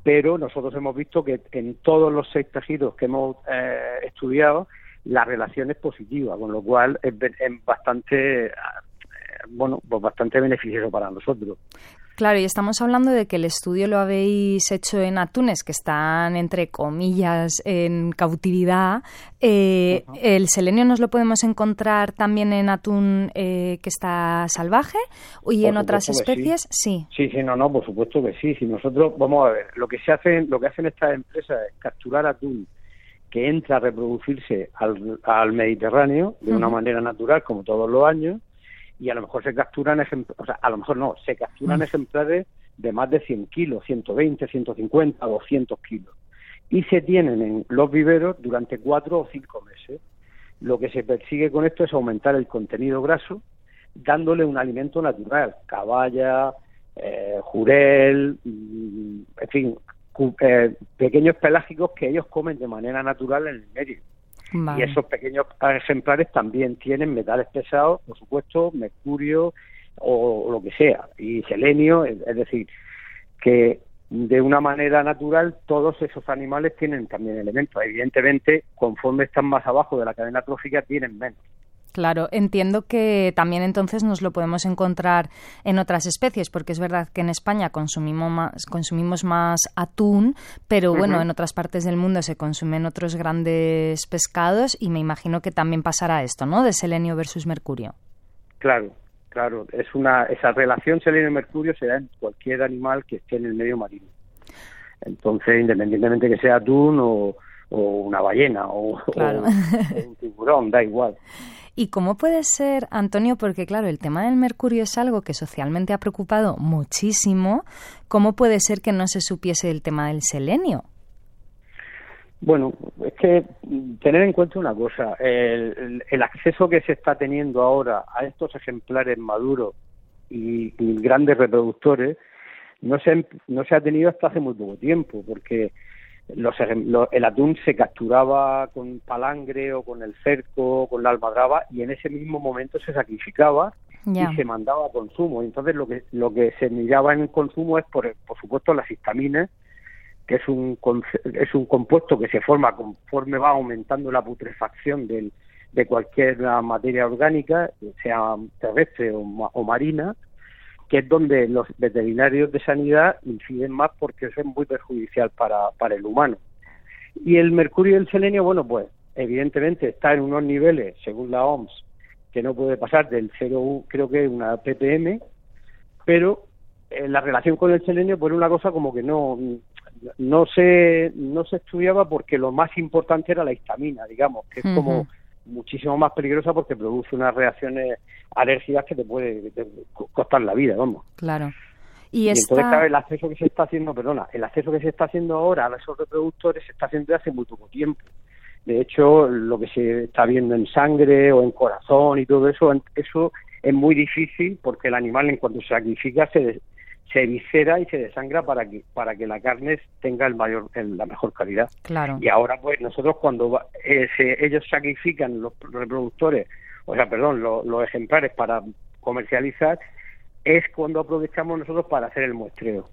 S11: pero nosotros hemos visto que en todos los seis tejidos que hemos eh, estudiado la relación es positiva, con lo cual es, es bastante bueno, pues bastante beneficioso para nosotros.
S2: Claro, y estamos hablando de que el estudio lo habéis hecho en atunes que están, entre comillas, en cautividad. Eh, ¿El selenio nos lo podemos encontrar también en atún eh, que está salvaje y en otras especies?
S11: Sí. sí. sí. no, no, por supuesto que sí. Si nosotros, vamos a ver, lo que se hace, lo que hacen estas empresas es capturar atún que entra a reproducirse al, Mediterráneo de una manera natural, como todos los años, y a lo mejor se capturan ejemplares, o sea, a lo mejor no, se capturan mm. ejemplares de más de 100 kilos, 120, 150, 200 kilos. Y se tienen en los viveros durante cuatro o cinco meses. Lo que se persigue con esto es aumentar el contenido graso, dándole un alimento natural, caballa, eh, jurel, mm, en fin, eh, pequeños pelágicos que ellos comen de manera natural en el medio. Y esos pequeños ejemplares también tienen metales pesados, por supuesto, mercurio o, lo que sea, y selenio, es, decir, que de una manera natural todos esos animales tienen también elementos. Evidentemente, conforme están más abajo de la cadena trófica, tienen menos.
S2: Claro, entiendo que también entonces nos lo podemos encontrar en otras especies, porque es verdad que en España consumimos más, consumimos más atún, pero bueno, en otras partes del mundo se consumen otros grandes pescados y me imagino que también pasará esto, ¿no? De selenio versus mercurio.
S11: Claro, claro, es una esa relación selenio-mercurio se da en cualquier animal que esté en el medio marino. Entonces, independientemente que sea atún o, una ballena o un tiburón, da igual.
S2: ¿Y cómo puede ser, Antonio? Porque claro, el tema del mercurio es algo que socialmente ha preocupado muchísimo. ¿Cómo puede ser que no se supiese el tema del selenio?
S11: Bueno, es que tener en cuenta una cosa, el, acceso que se está teniendo ahora a estos ejemplares maduros y, grandes reproductores no se, no se ha tenido hasta hace muy poco tiempo, porque los, el atún se capturaba con palangre o con el cerco o con la almadraba y en ese mismo momento se sacrificaba y se mandaba a consumo. Entonces lo que lo que se miraba en el consumo es por, por supuesto las histaminas, que es un es un compuesto que se forma conforme va aumentando la putrefacción del, de cualquier materia orgánica, sea terrestre o marina, que es donde los veterinarios de sanidad inciden más porque eso es muy perjudicial para, para el humano. Y el mercurio y el selenio, bueno, pues evidentemente está en unos niveles, según la OMS, que no puede pasar del 0, creo que una ppm, pero en la relación con el selenio, pues una cosa como que no, no se, no se estudiaba porque lo más importante era la histamina, digamos, que es como muchísimo más peligrosa porque produce unas reacciones alérgicas que te puede costar la vida, vamos.
S2: Claro.
S11: Y, entonces, claro, el acceso que se está haciendo, perdona, el acceso que se está haciendo ahora a esos reproductores se está haciendo desde hace muy poco tiempo. De hecho, lo que se está viendo en sangre o en corazón y todo eso, eso es muy difícil porque el animal en cuanto se sacrifica se, se viscera y se desangra para que para que la carne tenga el mayor la mejor calidad.
S2: Claro.
S11: Y ahora pues nosotros cuando eh, ellos sacrifican los reproductores o sea perdón los ejemplares para comercializar es cuando aprovechamos nosotros para hacer el muestreo.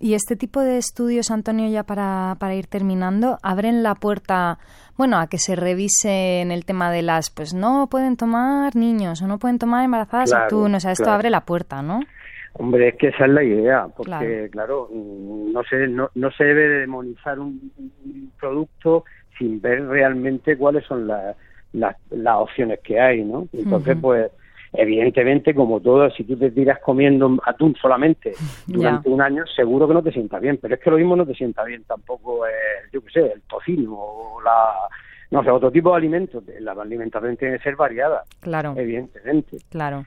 S2: Y este tipo de estudios, Antonio, ya para, para ir terminando, abren la puerta, bueno, a que se revise en el tema de las, pues no pueden tomar niños o no pueden tomar embarazadas claro, tú, o sea, esto abre la puerta, ¿no?
S11: Hombre, es que esa es la idea, porque claro, no, se, no, no se debe demonizar un, producto sin ver realmente cuáles son las, las, opciones que hay, ¿no? Entonces, pues, evidentemente, como todo, si tú te tiras comiendo atún solamente <laughs> durante un año, seguro que no te sienta bien, pero es que lo mismo no te sienta bien tampoco, eh, yo qué sé, el tocino o la... No sé, otro tipo de alimentos. La alimentación tiene que ser variada.
S2: Claro.
S11: Evidentemente.
S2: Claro.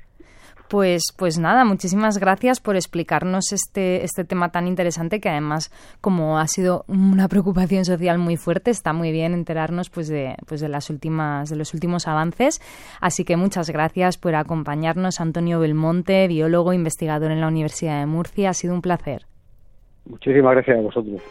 S2: Pues, pues nada, muchísimas gracias por explicarnos este, este tema tan interesante que además, como ha sido una preocupación social muy fuerte, está muy bien enterarnos pues de, pues de las últimas, de los últimos avances. Así que muchas gracias por acompañarnos, Antonio Belmonte, biólogo, investigador en la Universidad de Murcia. Ha sido un placer.
S11: Muchísimas gracias a vosotros.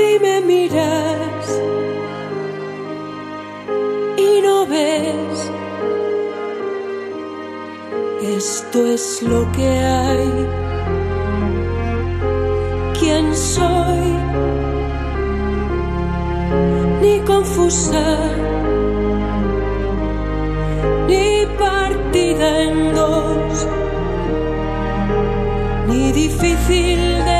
S12: Si me miras y no ves, esto es lo que hay. ¿Quién soy? Ni confusa, ni partida en dos, ni difícil de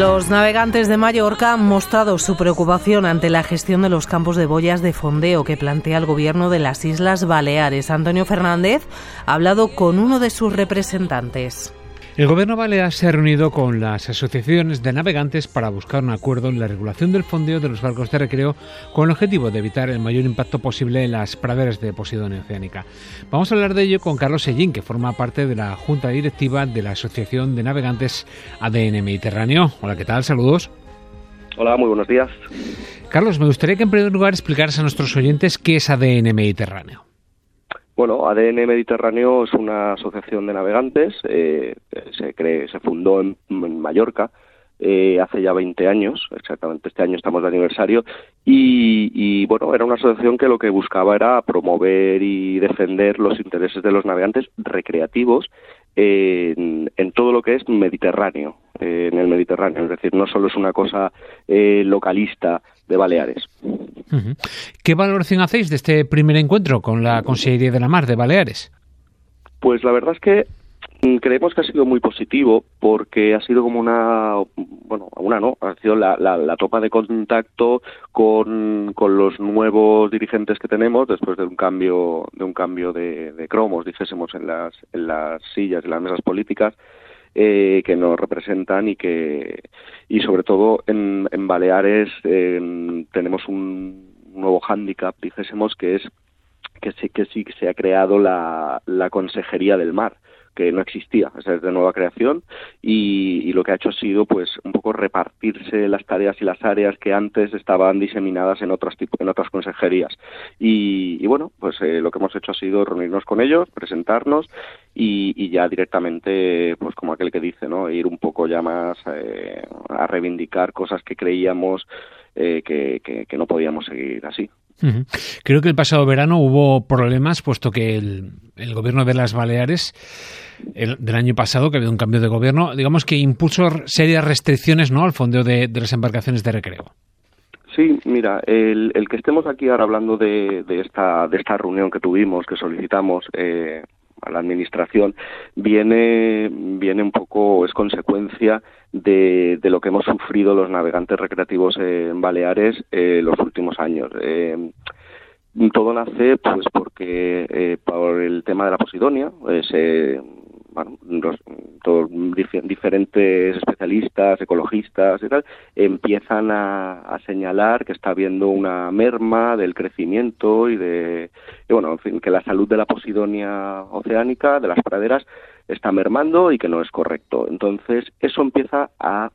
S5: Los navegantes de Mallorca han mostrado su preocupación ante la gestión de los campos de boyas de fondeo que plantea el gobierno de las Islas Baleares. Antonio Fernández ha hablado con uno de sus representantes.
S13: El Gobierno balear se ha reunido con las asociaciones de navegantes para buscar un acuerdo en la regulación del fondeo de los barcos de recreo con el objetivo de evitar el mayor impacto posible en las praderas de Posidonia Oceánica. Vamos a hablar de ello con Carlos Sellín, que forma parte de la Junta Directiva de la Asociación de Navegantes ADN Mediterráneo. Hola, ¿qué tal? Saludos.
S14: Hola, muy buenos días.
S13: Carlos, me gustaría que en primer lugar explicaras a nuestros oyentes qué es ADN Mediterráneo.
S14: Bueno, ADN Mediterráneo es una asociación de navegantes, eh, se, cree, se fundó en, Mallorca eh, hace ya 20 años, exactamente este año estamos de aniversario, y, y, bueno, era una asociación que lo que buscaba era promover y defender los intereses de los navegantes recreativos en, en todo lo que es Mediterráneo, en el Mediterráneo, es decir, no solo es una cosa eh, localista de Baleares.
S13: ¿Qué valoración hacéis de este primer encuentro con la Consejería de la Mar de Baleares?
S14: Pues la verdad es que creemos que ha sido muy positivo porque ha sido como una, bueno, una no, ha sido la, la, la topa de contacto con, con, los nuevos dirigentes que tenemos después de un cambio de un cambio de, de cromos, dijésemos, en las, en las sillas, en las mesas políticas. Eh, que nos representan y que y sobre todo en, en Baleares eh, tenemos un nuevo hándicap, dijésemos, que es que sí que sí se ha creado la, la consejería del mar que no existía, es de nueva creación y, y, lo que ha hecho ha sido pues un poco repartirse las tareas y las áreas que antes estaban diseminadas en otras en otras consejerías y, y bueno pues eh, lo que hemos hecho ha sido reunirnos con ellos, presentarnos y, y, ya directamente pues como aquel que dice no ir un poco ya más eh, a reivindicar cosas que creíamos eh, que no podíamos seguir así.
S13: Creo que el pasado verano hubo problemas, puesto que el, gobierno de las Baleares, el, del año pasado, que ha habido un cambio de gobierno, digamos que impuso serias restricciones ¿no? al fondeo de, de las embarcaciones de recreo.
S14: Sí, mira, el, el, que estemos aquí ahora hablando de, de, esta, de esta reunión que tuvimos, que solicitamos eh, a la administración, viene, viene un poco, es consecuencia de, de, lo que hemos sufrido los navegantes recreativos en Baleares eh, los últimos años. Eh, todo nace pues porque eh, por el tema de la posidonia eh, se bueno, los, todos diferentes especialistas, ecologistas y tal, empiezan a, señalar que está habiendo una merma del crecimiento y de, y bueno, que la salud de la posidonia oceánica, de las praderas, está mermando y que no es correcto. Entonces, eso empieza a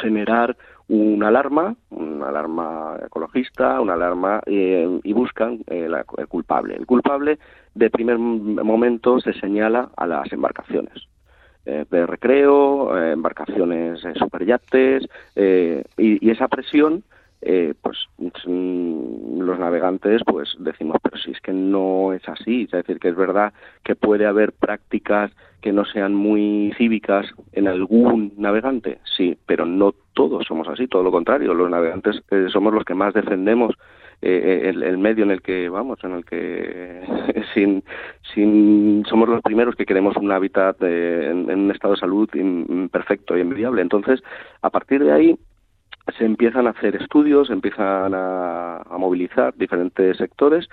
S14: generar una alarma, una alarma ecologista, una alarma eh, y buscan eh, la, el culpable. El culpable de primer momento se señala a las embarcaciones eh, de recreo, embarcaciones superyates y, y, esa presión eh, pues mm, los navegantes pues decimos, pero si es que no es así, es decir, que es verdad que puede haber prácticas que no sean muy cívicas en algún navegante, sí, pero no todos somos así, todo lo contrario, los navegantes eh, somos los que más defendemos eh, el, medio en el que vamos, en el que <laughs> sin, sin somos los primeros que queremos un hábitat en, en, un estado de salud perfecto y envidiable. Entonces, a partir de ahí, se empiezan a hacer estudios, se empiezan a, movilizar diferentes sectores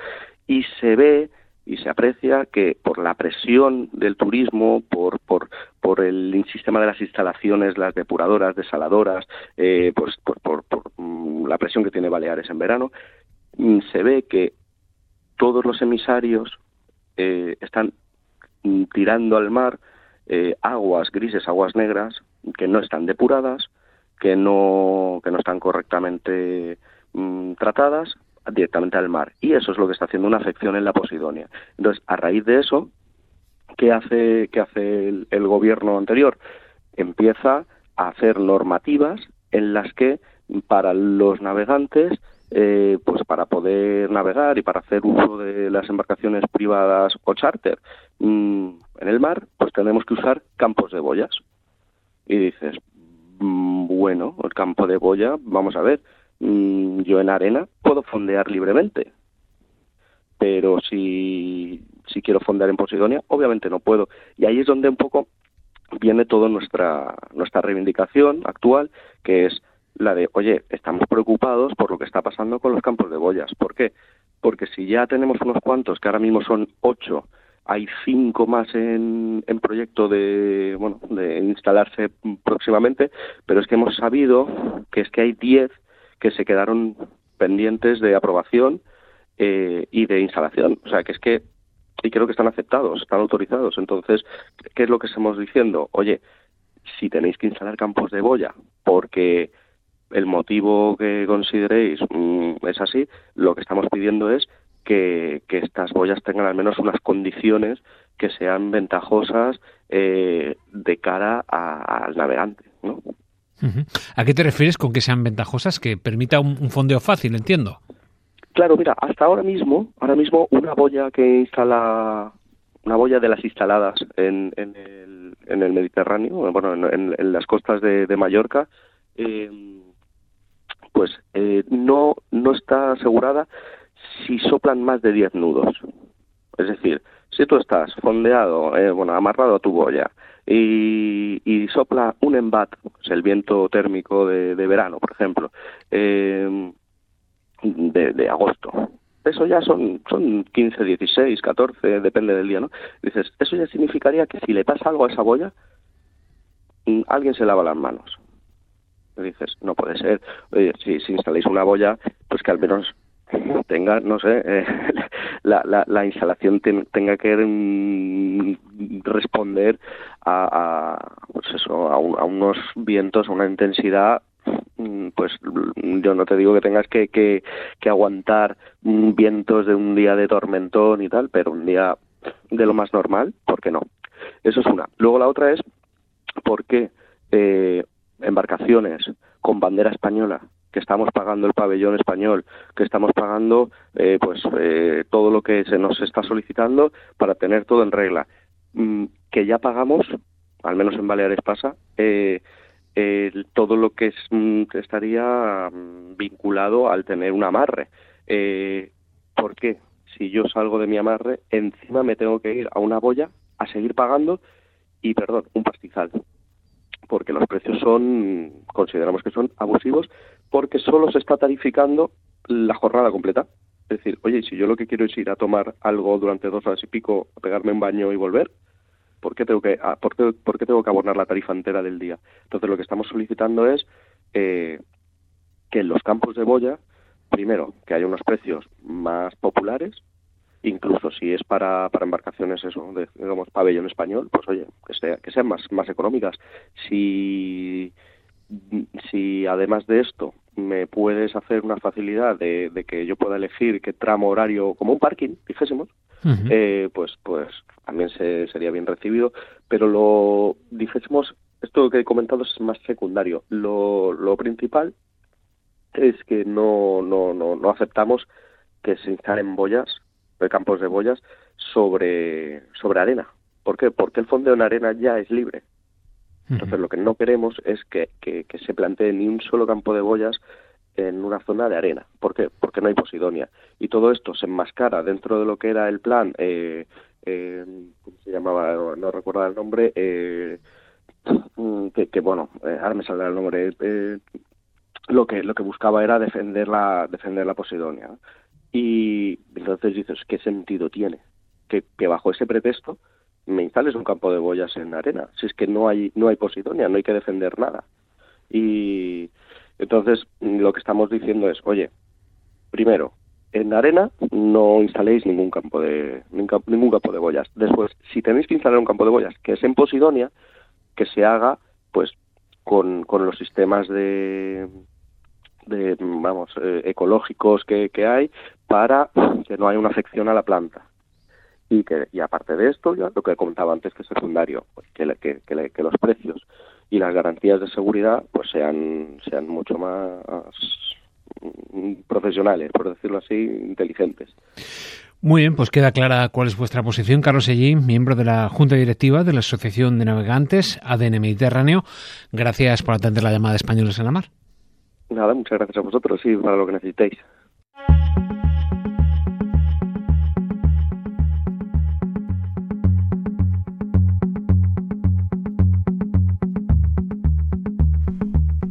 S14: y se ve y se aprecia que por la presión del turismo, por, por, el sistema de las instalaciones, las depuradoras, desaladoras, eh, pues por, por, mm, la presión que tiene Baleares en verano, mm, se ve que todos los emisarios eh, están mm, tirando al mar eh, aguas grises, aguas negras, que no están depuradas, que no, que no están correctamente mm, tratadas directamente al mar. Y eso es lo que está haciendo una afección en la Posidonia. Entonces, a raíz de eso, ¿qué hace, qué hace el, gobierno anterior? Empieza a hacer normativas en las que para los navegantes eh, pues para poder navegar y para hacer uso de las embarcaciones privadas o charter mm, en el mar, pues tenemos que usar campos de boyas. Y dices, bueno, el campo de boya, vamos a ver, mm, yo en arena puedo fondear libremente, pero si, si quiero fondear en Posidonia, obviamente no puedo. Y ahí es donde un poco viene toda nuestra, nuestra reivindicación actual, que es la de, oye, estamos preocupados por lo que está pasando con los campos de boyas. ¿Por qué? Porque si ya tenemos unos cuantos, que ahora mismo son ocho, hay cinco más en, proyecto de, bueno, de instalarse próximamente, pero es que hemos sabido que es que hay diez que se quedaron pendientes de aprobación eh, y de instalación. O sea, que es que, y creo que están aceptados, están autorizados. Entonces, ¿qué es lo que estamos diciendo? Oye, si tenéis que instalar campos de boya porque el motivo que consideréis mm, es así, lo que estamos pidiendo es que, estas boyas tengan al menos unas condiciones que sean ventajosas eh, de cara al navegante. ¿no?
S13: ¿A qué te refieres con que sean ventajosas? Que permita un, fondeo fácil, entiendo.
S14: Claro, mira, hasta ahora mismo, ahora mismo una boya que instala, una boya de las instaladas en, en, el, en el Mediterráneo, bueno, en, las costas de, Mallorca, eh, pues eh, no, no está asegurada si soplan más de 10 nudos. Es decir, si tú estás fondeado, eh, bueno, amarrado a tu boya y, y sopla un embat, el viento térmico de, verano, por ejemplo, eh, de, de, agosto, eso ya son, son 15, 16, 14, depende del día, ¿no? Dices, eso ya significaría que si le pasa algo a esa boya, mm, alguien se lava las manos. Dices, no puede ser. Oye, si, si instaláis una boya, pues que al menos <laughs> tenga, no sé, eh, <laughs> la, la, la, instalación tenga que mm, responder a, a, pues eso, a, unos vientos, a una intensidad mm, pues yo no te digo que tengas que, que, que aguantar mm, vientos de un día de tormentón y tal, pero un día de lo más normal, ¿por qué no? Eso es una. Luego la otra es por qué eh, embarcaciones con bandera española que estamos pagando el pabellón español, que estamos pagando eh, pues eh, todo lo que se nos está solicitando para tener todo en regla, mm, que ya pagamos, al menos en Baleares pasa, eh, todo lo que es, mm, estaría mm, vinculado al tener un amarre. ¿Por qué? Si yo salgo de mi amarre, encima me tengo que ir a una boya a seguir pagando y, perdón, un pastizal porque los precios son, consideramos que son abusivos, porque solo se está tarificando la jornada completa. Es decir, oye, si yo lo que quiero es ir a tomar algo durante dos horas y pico, a pegarme un baño y volver, ¿por qué tengo que, ah, por qué, tengo que abonar la tarifa entera del día? Entonces, lo que estamos solicitando es eh, que en los campos de boya, primero, que haya unos precios más populares, incluso si es para, para embarcaciones eso de, digamos pabellón español pues oye que sea que sean más más económicas si si además de esto me puedes hacer una facilidad de, de que yo pueda elegir qué tramo horario como un parking dijésemos eh, pues pues también se, sería bien recibido pero lo dijésemos esto que he comentado es más secundario lo, lo principal es que no, no, no, no aceptamos que se instalen boyas, eh, campos de boyas, sobre, sobre arena. ¿Por qué? Porque el fondeo en arena ya es libre. Entonces, lo que no queremos es que, que, se plantee ni un solo campo de boyas en una zona de arena. ¿Por qué? Porque no hay posidonia. Y todo esto se enmascara dentro de lo que era el plan, eh, eh, ¿cómo se llamaba? No, recuerdo el nombre, eh, que, que, bueno, eh, ahora me saldrá el nombre. Eh, lo que lo que buscaba era defender la defender la posidonia. Y entonces dices, ¿qué sentido tiene? Que, que bajo ese pretexto me instales un campo de boyas en arena. Si es que no hay, no hay posidonia, no hay que defender nada. Y entonces lo que estamos diciendo es, oye, primero, en arena no instaléis ningún campo de ningún campo de boyas. Después, si tenéis que instalar un campo de boyas que es en posidonia, que se haga pues con, con los sistemas de de vamos eh, ecológicos que, que hay para que no haya una afección a la planta y que y aparte de esto ya lo que comentaba antes que es secundario pues que, que, que, los precios y las garantías de seguridad pues sean sean mucho más profesionales por decirlo así inteligentes
S13: muy bien, pues queda clara cuál es vuestra posición. Carlos Sellín, miembro de la Junta Directiva de la Asociación de Navegantes ADN Mediterráneo. Gracias por atender la llamada de Españoles en la Mar.
S14: Nada, muchas gracias a vosotros y para lo que necesitéis.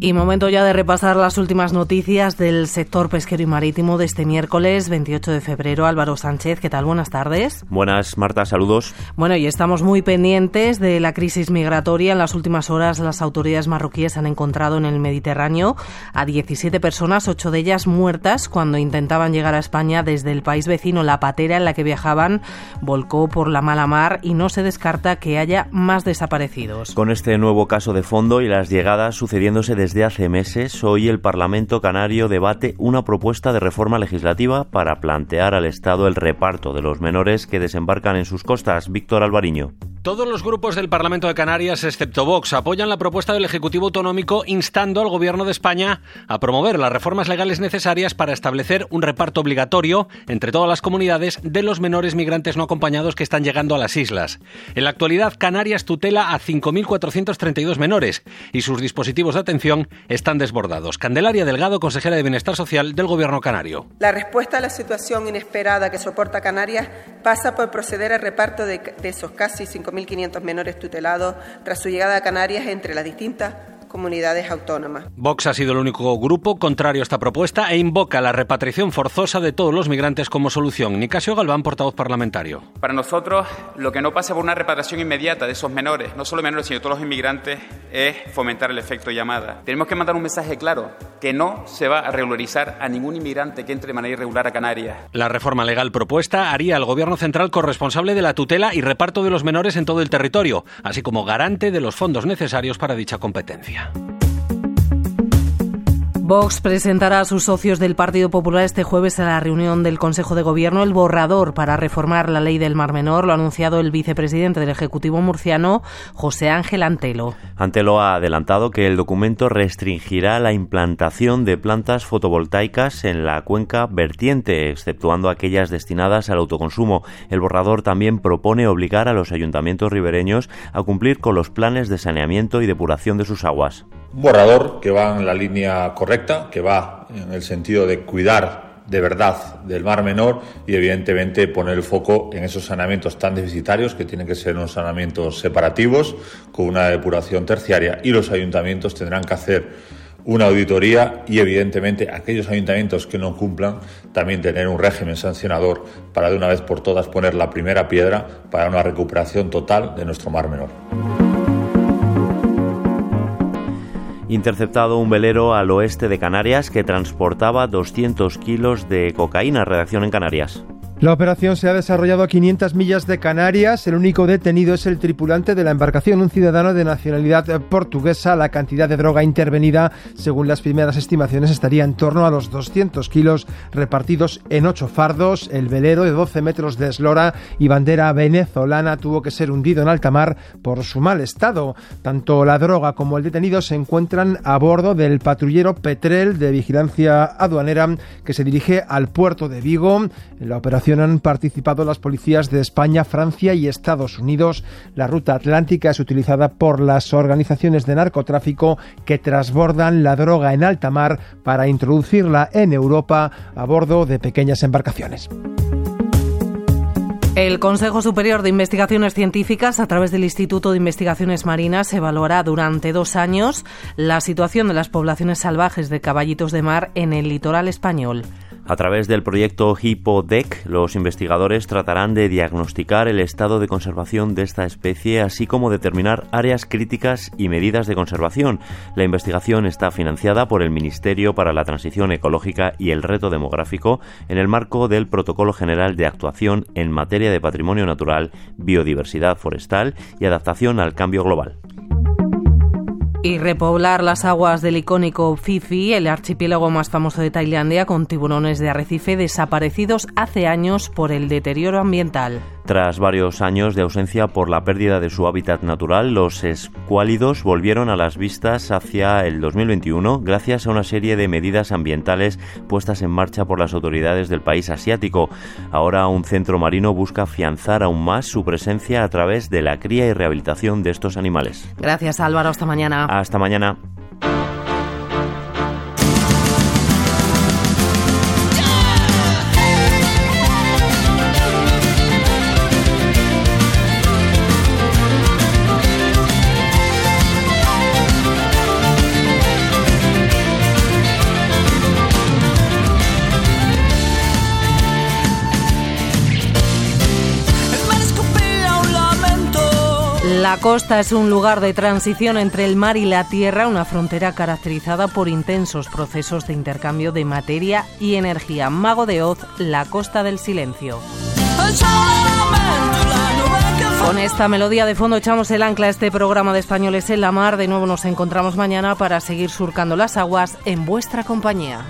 S5: Y momento ya de repasar las últimas noticias del sector pesquero y marítimo de este miércoles 28 de febrero. Álvaro Sánchez, ¿qué tal? Buenas tardes.
S6: Buenas, Marta, saludos.
S5: Bueno, y estamos muy pendientes de la crisis migratoria. En las últimas horas las autoridades marroquíes han encontrado en el Mediterráneo a 17 personas, ocho de ellas muertas, cuando intentaban llegar a España desde el país vecino. La patera en la que viajaban volcó por la mala mar y no se descarta que haya más desaparecidos.
S6: Con este nuevo caso de fondo y las llegadas sucediéndose desde desde hace meses, hoy el Parlamento Canario debate una propuesta de reforma legislativa para plantear al Estado el reparto de los menores que desembarcan en sus costas. Víctor Alvariño.
S15: Todos los grupos del Parlamento de Canarias, excepto Vox, apoyan la propuesta del Ejecutivo Autonómico instando al Gobierno de España a promover las reformas legales necesarias para establecer un reparto obligatorio entre todas las comunidades de los menores migrantes no acompañados que están llegando a las islas. En la actualidad, Canarias tutela a 5.432 menores y sus dispositivos de atención están desbordados. Candelaria Delgado, consejera de Bienestar Social del Gobierno canario.
S16: La respuesta a la situación inesperada que soporta Canarias pasa por proceder al reparto de, de esos casi 5 5.500 menores tutelados tras su llegada a Canarias entre las distintas comunidades autónomas.
S15: Vox ha sido el único grupo contrario a esta propuesta e invoca la repatriación forzosa de todos los migrantes como solución. Nicasio Galván, portavoz parlamentario.
S17: Para nosotros, lo que no pasa por una repatriación inmediata de esos menores, no solo menores, sino todos los inmigrantes, es fomentar el efecto llamada. Tenemos que mandar un mensaje claro, que no se va a regularizar a ningún inmigrante que entre de manera irregular a Canarias.
S15: La reforma legal propuesta haría al Gobierno central corresponsable de la tutela y reparto de los menores en todo el territorio, así como garante de los fondos necesarios para dicha competencia. Yeah.
S5: Vox presentará a sus socios del Partido Popular este jueves a la reunión del Consejo de Gobierno el borrador para reformar la ley del Mar Menor. Lo ha anunciado el vicepresidente del Ejecutivo murciano, José Ángel Antelo.
S6: Antelo ha adelantado que el documento restringirá la implantación de plantas fotovoltaicas en la cuenca vertiente, exceptuando aquellas destinadas al autoconsumo. El borrador también propone obligar a los ayuntamientos ribereños a cumplir con los planes de saneamiento y depuración de sus aguas.
S18: Un borrador que va en la línea correcta, que va en el sentido de cuidar de verdad del Mar Menor y evidentemente poner el foco en esos saneamientos tan deficitarios que tienen que ser unos saneamientos separativos con una depuración terciaria y los ayuntamientos tendrán que hacer una auditoría y evidentemente aquellos ayuntamientos que no cumplan también tener un régimen sancionador para de una vez por todas poner la primera piedra para una recuperación total de nuestro Mar Menor
S6: interceptado un velero al oeste de Canarias que transportaba 200 kilos de cocaína. Redacción en Canarias.
S19: La operación se ha desarrollado a 500 millas de Canarias. El único detenido es el tripulante de la embarcación, un ciudadano de nacionalidad portuguesa. La cantidad de droga intervenida, según las primeras estimaciones, estaría en torno a los 200 kilos repartidos en ocho fardos. El velero de 12 metros de eslora y bandera venezolana tuvo que ser hundido en alta mar por su mal estado. Tanto la droga como el detenido se encuentran a bordo del patrullero Petrel de vigilancia aduanera que se dirige al puerto de Vigo. La operación han participado las policías de España, Francia y Estados Unidos. La ruta atlántica es utilizada por las organizaciones de narcotráfico que transbordan la droga en alta mar para introducirla en Europa a bordo de pequeñas embarcaciones.
S5: El Consejo Superior de Investigaciones Científicas, a través del Instituto de Investigaciones Marinas, evaluará durante dos años la situación de las poblaciones salvajes de caballitos de mar en el litoral español.
S6: A través del proyecto HIPODEC, los investigadores tratarán de diagnosticar el estado de conservación de esta especie, así como determinar áreas críticas y medidas de conservación. La investigación está financiada por el Ministerio para la Transición Ecológica y el Reto Demográfico en el marco del Protocolo General de Actuación en materia de patrimonio natural, biodiversidad forestal y adaptación al cambio global
S5: y repoblar las aguas del icónico Fifi, el archipiélago más famoso de Tailandia, con tiburones de arrecife desaparecidos hace años por el deterioro ambiental.
S6: Tras varios años de ausencia por la pérdida de su hábitat natural, los escuálidos volvieron a las vistas hacia el 2021 gracias a una serie de medidas ambientales puestas en marcha por las autoridades del país asiático. Ahora un centro marino busca afianzar aún más su presencia a través de la cría y rehabilitación de estos animales.
S5: Gracias Álvaro, hasta mañana.
S6: Hasta mañana.
S5: La costa es un lugar de transición entre el mar y la tierra, una frontera caracterizada por intensos procesos de intercambio de materia y energía. Mago de Oz, la costa del silencio. Con esta melodía de fondo echamos el ancla a este programa de Españoles en la Mar. De nuevo nos encontramos mañana para seguir surcando las aguas en vuestra compañía.